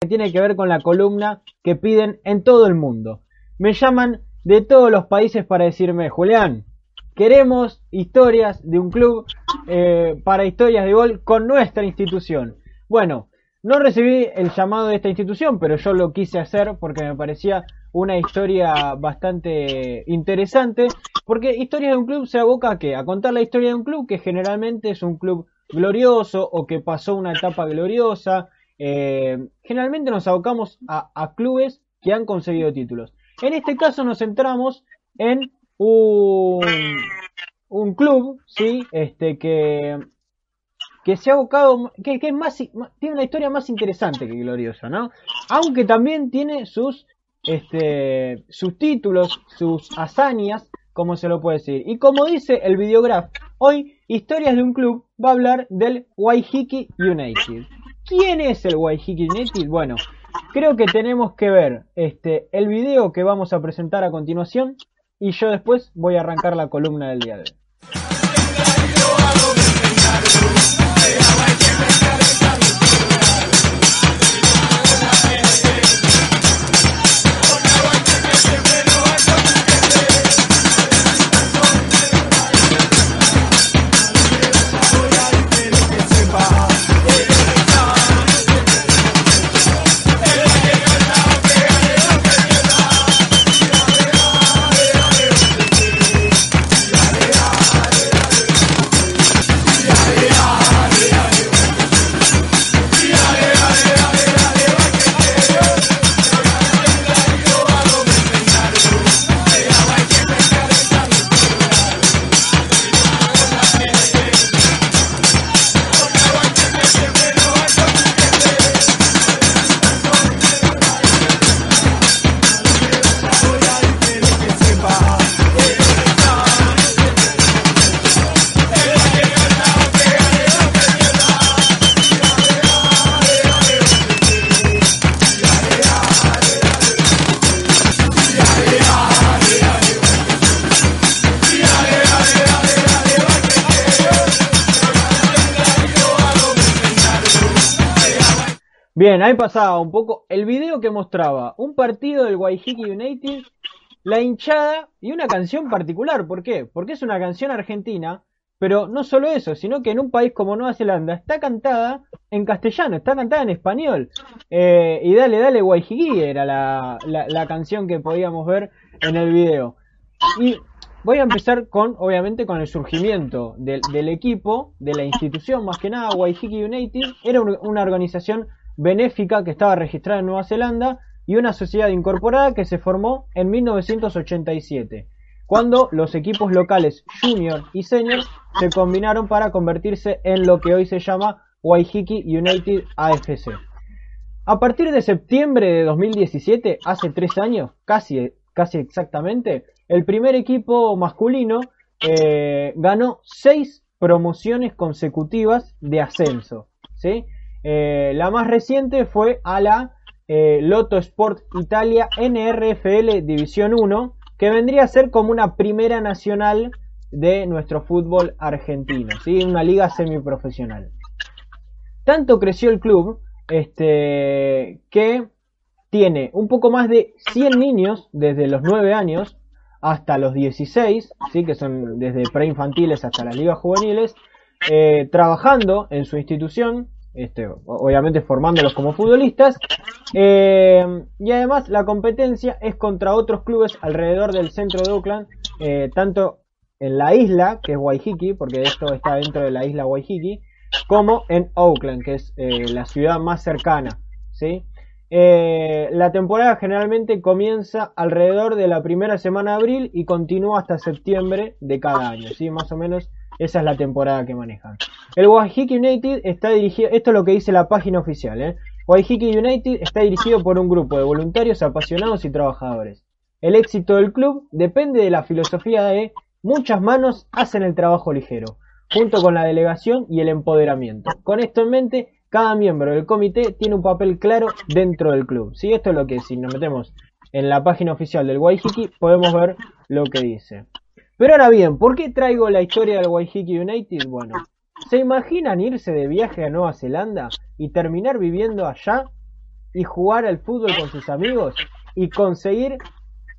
que tiene que ver con la columna que piden en todo el mundo. Me llaman de todos los países para decirme, Julián, queremos historias de un club eh, para historias de gol con nuestra institución. Bueno, no recibí el llamado de esta institución, pero yo lo quise hacer porque me parecía una historia bastante interesante, porque historia de un club se aboca a qué? A contar la historia de un club que generalmente es un club glorioso o que pasó una etapa gloriosa. Eh, generalmente nos abocamos a, clubes que han conseguido títulos. En este caso nos centramos en un, club, ¿sí? Este que que se ha abocado, que, tiene una historia más interesante que gloriosa, ¿no? Aunque también tiene sus, este, sus títulos, sus hazañas, como se lo puede decir. Y como dice el videograph, hoy Historias de un Club va a hablar del Waihiki United. ¿Quién es el Waihiki? Bueno, creo que tenemos que ver este, el video que vamos a presentar a continuación y yo después voy a arrancar la columna del día de hoy. Bien, ahí pasaba un poco el video que mostraba un partido del Waihiki United, la hinchada y una canción particular. ¿Por qué? Porque es una canción argentina, pero no solo eso, sino que en un país como Nueva Zelanda está cantada en castellano, está cantada en español. Eh, y dale, dale, Waihiki era la, la, canción que podíamos ver en el video. Y voy a empezar con, obviamente, con el surgimiento del, del equipo, de la institución, más que nada, Waihiki United. Era una organización benéfica que estaba registrada en Nueva Zelanda y una sociedad incorporada que se formó en 1987, cuando los equipos locales junior y senior se combinaron para convertirse en lo que hoy se llama Waihiki United AFC. A partir de septiembre de 2017, hace tres años, casi, casi exactamente, el primer equipo masculino eh, ganó seis promociones consecutivas de ascenso. ¿sí? Eh, la más reciente fue a la eh, Lotto Sport Italia NRFL División 1, que vendría a ser como una primera nacional de nuestro fútbol argentino, ¿sí? una liga semiprofesional. Tanto creció el club este, que tiene un poco más de 100 niños desde los 9 años hasta los 16, ¿sí? que son desde preinfantiles hasta las ligas juveniles, eh, trabajando en su institución este, obviamente formándolos como futbolistas. Eh, y además la competencia es contra otros clubes alrededor del centro de Auckland, eh, tanto en la isla, que es Waihiki, porque esto está dentro de la isla Waihiki, como en Auckland, que es eh, la ciudad más cercana. ¿sí? la temporada generalmente comienza alrededor de la primera semana de abril y continúa hasta septiembre de cada año, ¿sí? más o menos esa es la temporada que manejan. El Waihiki United está dirigido, esto es lo que dice la página oficial, ¿eh? Waihiki United está dirigido por un grupo de voluntarios apasionados y trabajadores. El éxito del club depende de la filosofía de muchas manos hacen el trabajo ligero, junto con la delegación y el empoderamiento. Con esto en mente, cada miembro del comité tiene un papel claro dentro del club. Si Esto es lo que si nos metemos en la página oficial del Waihiki podemos ver lo que dice. Pero ahora bien, ¿por qué traigo la historia del Waihiki United? Bueno, ¿se imaginan irse de viaje a Nueva Zelanda y terminar viviendo allá? y jugar al fútbol con sus amigos y conseguir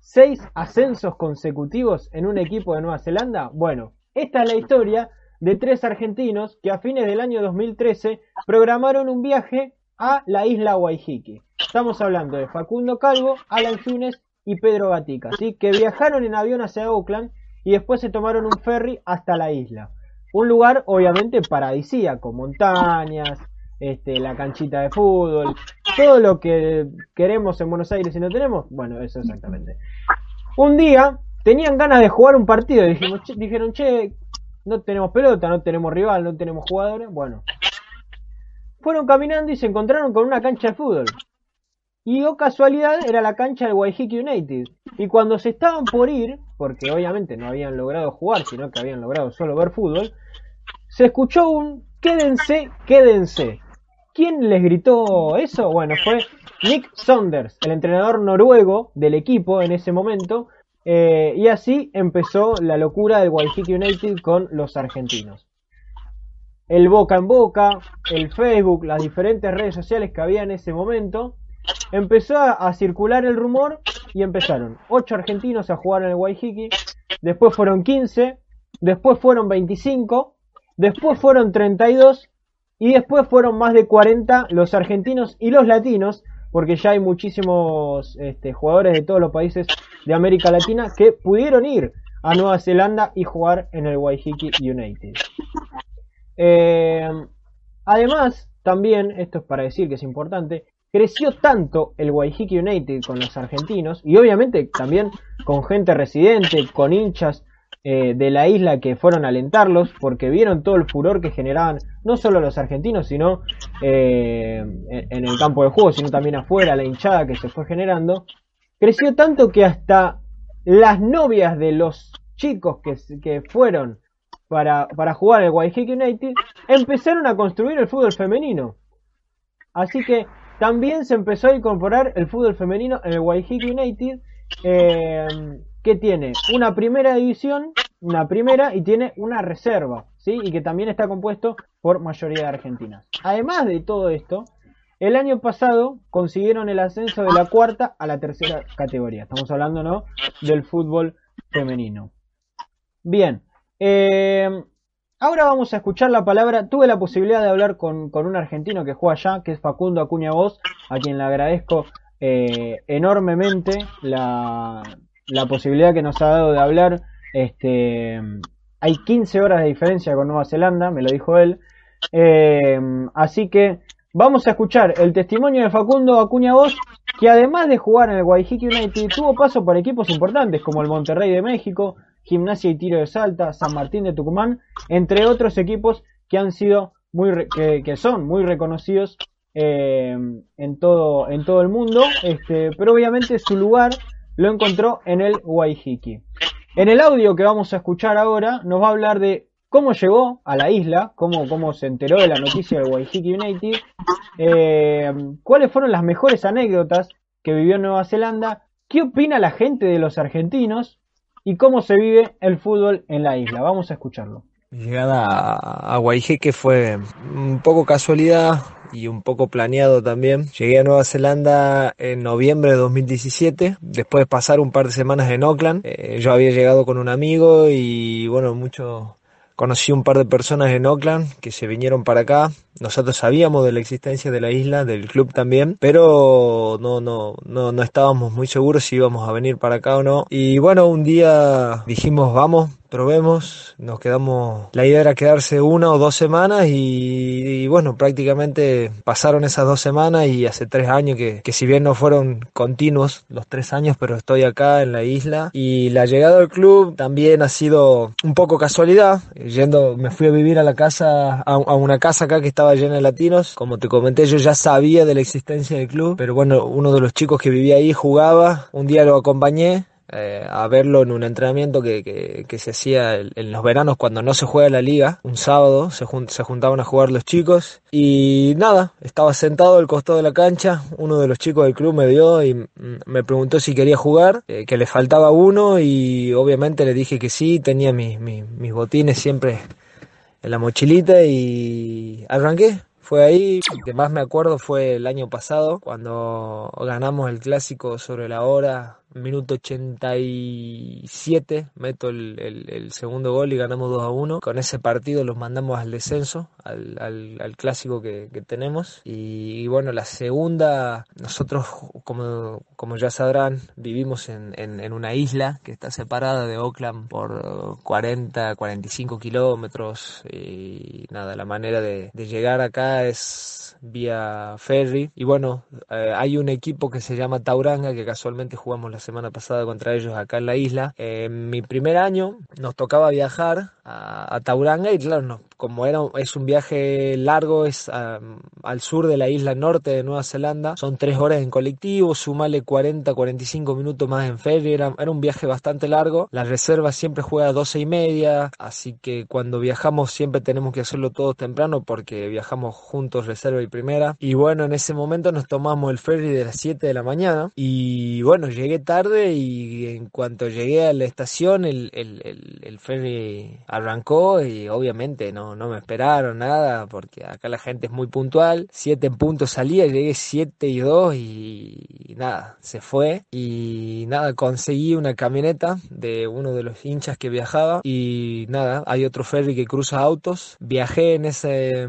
seis ascensos consecutivos en un equipo de Nueva Zelanda? Bueno, esta es la historia de tres argentinos que a fines del año 2013 programaron un viaje a la isla Waihiki. Estamos hablando de Facundo Calvo, Alan Funes y Pedro Gatica, ¿sí? que viajaron en avión hacia Auckland y después se tomaron un ferry hasta la isla. Un lugar obviamente paradisíaco, montañas, este, la canchita de fútbol, todo lo que queremos en Buenos Aires y no tenemos, bueno, eso exactamente. Un día tenían ganas de jugar un partido y dijeron, che, no tenemos pelota, no tenemos rival, no tenemos jugadores, bueno. Fueron caminando y se encontraron con una cancha de fútbol. Y o oh, casualidad era la cancha del Waiheke United. Y cuando se estaban por ir, porque obviamente no habían logrado jugar, sino que habían logrado solo ver fútbol, se escuchó un quédense, quédense. ¿Quién les gritó eso? Bueno, fue Nick Saunders, el entrenador noruego del equipo en ese momento. Eh, y así empezó la locura del Waiheke United con los argentinos. El boca en boca, el Facebook, las diferentes redes sociales que había en ese momento, empezó a, circular el rumor y empezaron 8 argentinos a jugar en el Waiheke, después fueron 15, después fueron 25, después fueron 32 y después fueron más de 40 los argentinos y los latinos, porque ya hay muchísimos este, jugadores de todos los países de América Latina que pudieron ir a Nueva Zelanda y jugar en el Waiheke United. Eh, además, también, esto es para decir que es importante, creció tanto el Waiheke United con los argentinos y obviamente también con gente residente, con hinchas eh, de la isla que fueron a alentarlos porque vieron todo el furor que generaban no solo los argentinos, sino eh, en el campo de juego, sino también afuera, la hinchada que se fue generando, creció tanto que hasta las novias de los chicos que, que fueron para, para jugar el Waiheke United empezaron a construir el fútbol femenino. Así que también se empezó a incorporar el fútbol femenino en el Waiheke United. Eh, que tiene una primera división, una primera y tiene una reserva, ¿sí? Y que también está compuesto por mayoría de argentinas. Además de todo esto, el año pasado consiguieron el ascenso de la cuarta a la tercera categoría. Estamos hablando, ¿no? Del fútbol femenino. Bien. Eh, ahora vamos a escuchar la palabra. Tuve la posibilidad de hablar con, un argentino que juega allá, que es Facundo Acuña Voz, a quien le agradezco eh, enormemente la, posibilidad que nos ha dado de hablar. Este, hay 15 horas de diferencia con Nueva Zelanda, me lo dijo él. Eh, así que vamos a escuchar el testimonio de Facundo Acuña Voz, que además de jugar en el Waiheke United, tuvo paso por equipos importantes como el Monterrey de México, Gimnasia y Tiro de Salta, San Martín de Tucumán, entre otros equipos que han sido muy que, son muy reconocidos eh, en todo en todo el mundo, este, pero obviamente su lugar lo encontró en el Waiheke. En el audio que vamos a escuchar ahora nos va a hablar de cómo llegó a la isla, cómo, cómo se enteró de la noticia del Waiheke United, eh, cuáles fueron las mejores anécdotas que vivió en Nueva Zelanda, qué opina la gente de los argentinos y cómo se vive el fútbol en la isla. Vamos a escucharlo. llegada a Waiheke fue un poco casualidad, y un poco planeado también. Llegué a Nueva Zelanda en noviembre de 2017, después de pasar un par de semanas en Auckland. Eh, yo había llegado con un amigo y bueno, mucho conocí un par de personas en Auckland que se vinieron para acá. Nosotros sabíamos de la existencia de la isla, del club también, pero no, no, no, no estábamos muy seguros si íbamos a venir para acá o no. Y bueno, un día dijimos, vamos, probemos, nos quedamos, la idea era quedarse una o dos semanas y, bueno, prácticamente pasaron esas dos semanas y hace tres años que, que, si bien no fueron continuos los tres años, pero estoy acá en la isla. Y la llegada al club también ha sido un poco casualidad, yendo, me fui a vivir a la casa, a, a una casa acá que estaba llena de latinos, como te comenté yo ya sabía de la existencia del club, pero bueno, uno de los chicos que vivía ahí jugaba, un día lo acompañé eh, a verlo en un entrenamiento que, que, se hacía en los veranos cuando no se juega la liga, un sábado se, juntaban a jugar los chicos y nada, estaba sentado al costado de la cancha, uno de los chicos del club me dio y me preguntó si quería jugar, eh, que le faltaba uno y obviamente le dije que sí, tenía mis, mis botines siempre en la mochilita y arranqué, fue ahí. Lo que más me acuerdo fue el año pasado, cuando ganamos el clásico sobre la hora minuto 87 meto el, segundo gol y ganamos 2 a 1. Con ese partido los mandamos al descenso, al, clásico que, tenemos. Y, bueno, la segunda, nosotros como, como ya sabrán, vivimos en, una isla que está separada de Oakland por 40, 45 kilómetros. Y nada, la manera de, llegar acá es vía ferry. Y bueno, eh, hay un equipo que se llama Tauranga que casualmente jugamos la semana pasada contra ellos acá en la isla. En mi primer año nos tocaba viajar a, a Tauranga y claro, no, como era, es un viaje largo, es al sur de la isla norte de Nueva Zelanda, son tres horas en colectivo, sumale 40, 45 minutos más en ferry, era, era un viaje bastante largo, la reserva siempre juega a 12 y media, así que cuando viajamos siempre tenemos que hacerlo todos temprano porque viajamos juntos reserva y primera, y bueno, en ese momento nos tomamos el ferry de las 7 de la mañana, y bueno, llegué tarde y en cuanto llegué a la estación el, el, el, el ferry arrancó y obviamente no no, me esperaron nada, porque acá la gente es muy puntual. Siete en punto salía, llegué siete y dos y, nada, se fue. Y nada, conseguí una camioneta de uno de los hinchas que viajaba. Y nada, hay otro ferry que cruza autos. Viajé en ese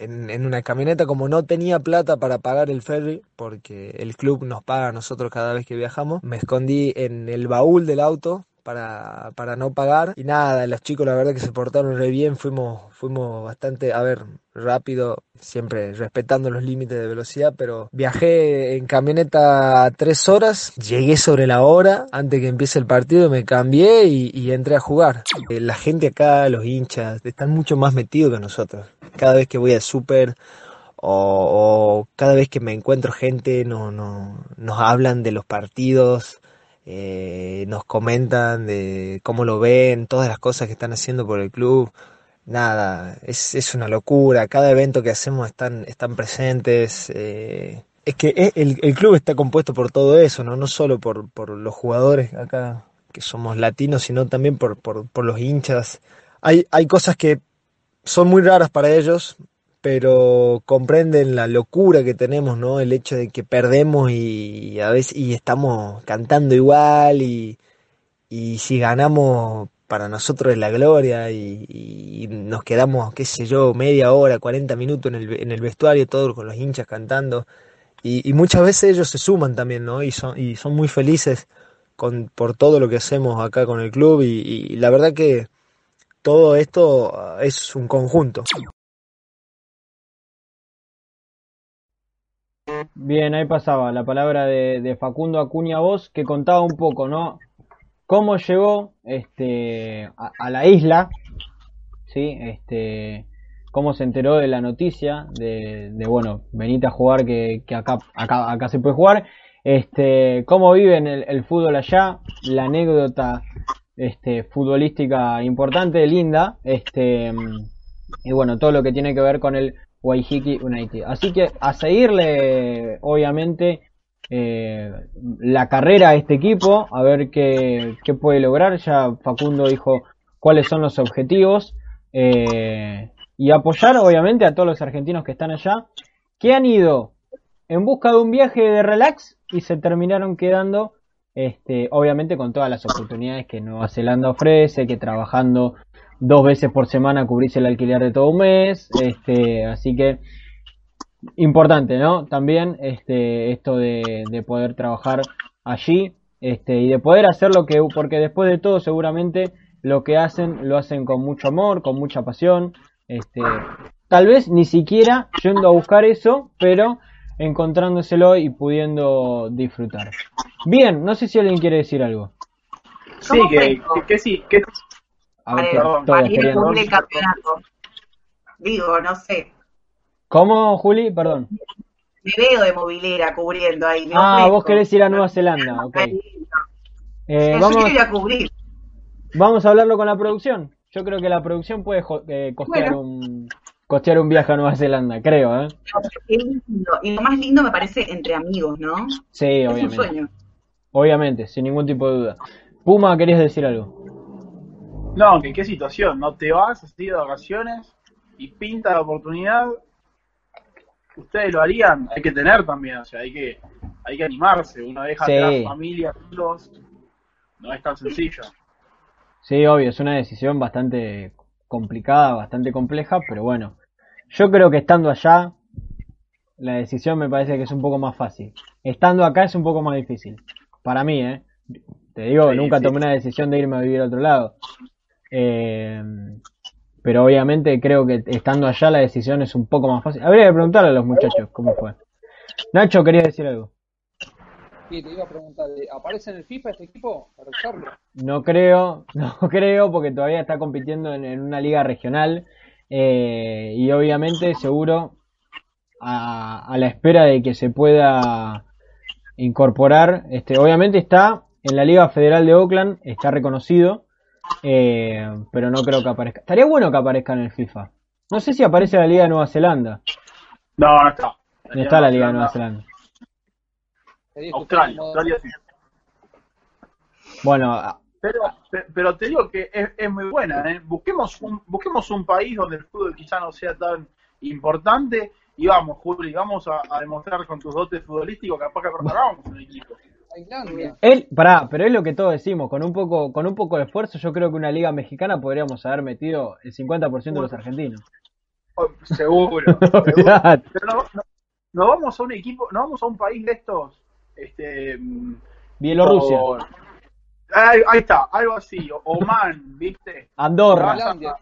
en, una camioneta como no tenía plata para pagar el ferry, porque el club nos paga a nosotros cada vez que viajamos, me escondí en el baúl del auto para, para no pagar. Y nada, los chicos la verdad que se portaron re bien, fuimos, fuimos bastante, a ver, rápido, siempre respetando los límites de velocidad, pero viajé en camioneta tres horas, llegué sobre la hora, antes que empiece el partido me cambié y, entré a jugar. Eh, la gente acá, los hinchas, están mucho más metidos que nosotros. Cada vez que voy al súper o, cada vez que me encuentro gente no, no, nos hablan de los partidos, eh, nos comentan de cómo lo ven, todas las cosas que están haciendo por el club. Nada, es, es una locura. Cada evento que hacemos están, están presentes. Eh, es que e, el, el, club está compuesto por todo eso, no, no solo por, por los jugadores acá que somos latinos, sino también por, por, por los hinchas. Hay, hay cosas que son muy raras para ellos, pero comprenden la locura que tenemos, ¿no? El hecho de que perdemos y, a veces y estamos cantando igual y, y si ganamos para nosotros es la gloria y, nos quedamos, qué sé yo, media hora, 40 minutos en el, en el vestuario, todos con los hinchas cantando y, muchas veces ellos se suman también, ¿no? Y son, y son muy felices con, por todo lo que hacemos acá con el club y, y la verdad que todo esto es un conjunto. Bien, ahí pasaba la palabra de, Facundo Acuña Voz, que contaba un poco, ¿no? Cómo llegó este, a, la isla, ¿sí? Este, cómo se enteró de la noticia de, bueno, venite a jugar que, acá, acá, acá se puede jugar, este, cómo viven el, el fútbol allá, la anécdota este, futbolística importante, linda, este, y bueno, todo lo que tiene que ver con el Waihiki United. Así que a seguirle, obviamente, eh, la carrera a este equipo, a ver qué, puede lograr. Ya Facundo dijo cuáles son los objetivos. Eh, y apoyar, obviamente, a todos los argentinos que están allá, que han ido en busca de un viaje de relax y se terminaron quedando, este, obviamente, con todas las oportunidades que Nueva Zelanda ofrece, que trabajando dos veces por semana cubrirse el alquiler de todo un mes, este, así que importante, ¿no? También este, esto de, de poder trabajar allí este, y de poder hacer lo que, porque después de todo seguramente lo que hacen lo hacen con mucho amor, con mucha pasión, este, tal vez ni siquiera yendo a buscar eso, pero encontrándoselo y pudiendo disfrutar. Bien, no sé si alguien quiere decir algo. Sí, que, que, sí, que a ver, campeonato. Digo, no sé. ¿Cómo, Juli? Perdón. Me veo de movilera cubriendo ahí. ah, vos querés ir a Nueva Zelanda, ok. Eh, vamos, a cubrir. Vamos a hablarlo con la producción. Yo creo que la producción puede eh, costear un costear un viaje a Nueva Zelanda, creo, ¿eh? Y lo más lindo me parece entre amigos, ¿no? Sí, obviamente. Es un sueño. Obviamente, sin ningún tipo de duda. Puma, ¿querías decir algo? No, que qué situación, no te vas así de vacaciones y pinta la oportunidad ustedes lo harían, hay que tener también, o sea, hay que, hay que animarse, uno deja Sí. atrás familia, hijos, no es tan sencillo. Sí, obvio, es una decisión bastante complicada, bastante compleja, pero bueno, yo creo que estando allá, la decisión me parece que es un poco más fácil. Estando acá es un poco más difícil. Para mí, ¿eh? Te digo, Sí, nunca sí. tomé una decisión de irme a vivir a otro lado. Eh, pero obviamente creo que estando allá la decisión es un poco más fácil. Habría que preguntarle a los muchachos cómo fue. Nacho, quería decir algo. Sí, te iba a preguntar, ¿eh, ¿aparece en el FIFA este equipo para usarlo? No creo, no creo, porque todavía está compitiendo en, en una liga regional eh, y obviamente seguro a, a la espera de que se pueda incorporar, este, obviamente está en la Liga Federal de Oakland, está reconocido, eh, pero no creo que aparezca. Estaría bueno que aparezca en el FIFA. No sé si aparece la Liga de Nueva Zelanda. No, no está. No está la Liga de Nueva Zelanda. Australia, Australia sí. Bueno, Pero, pe- pero te digo que es, es muy buena, ¿eh? Busquemos un, busquemos un país donde el fútbol quizá no sea tan importante y vamos, Juli, vamos a, a demostrar con tus dotes futbolísticos capaz que preparamos un equipo. Él, pará, pero es lo que todos decimos, con un poco, con un poco de esfuerzo, yo creo que una liga mexicana podríamos haber metido el 50% de los argentinos. Oh, Seguro, seguro. Pero no, no, no vamos a un equipo, no vamos a un país de estos, este, mm, Bielorrusia, o- ahí, ahí está, algo así, o- Oman, ¿viste? Andorra. Tailandia.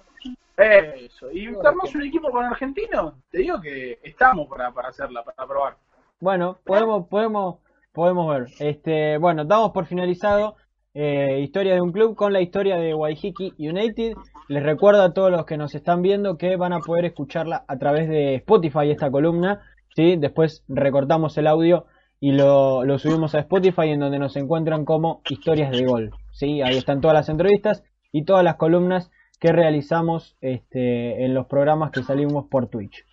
Eso, y armamos un equipo con argentinos, te digo que estamos para, para hacerla, para probar. Bueno, podemos, podemos, podemos ver. Este, bueno, damos por finalizado eh, historia de un club con la historia de Waihiki United. Les recuerdo a todos los que nos están viendo que van a poder escucharla a través de Spotify esta columna. ¿sí? Después recortamos el audio y lo, lo subimos a Spotify en donde nos encuentran como historias de gol. ¿sí? Ahí están todas las entrevistas y todas las columnas que realizamos este, en los programas que salimos por Twitch.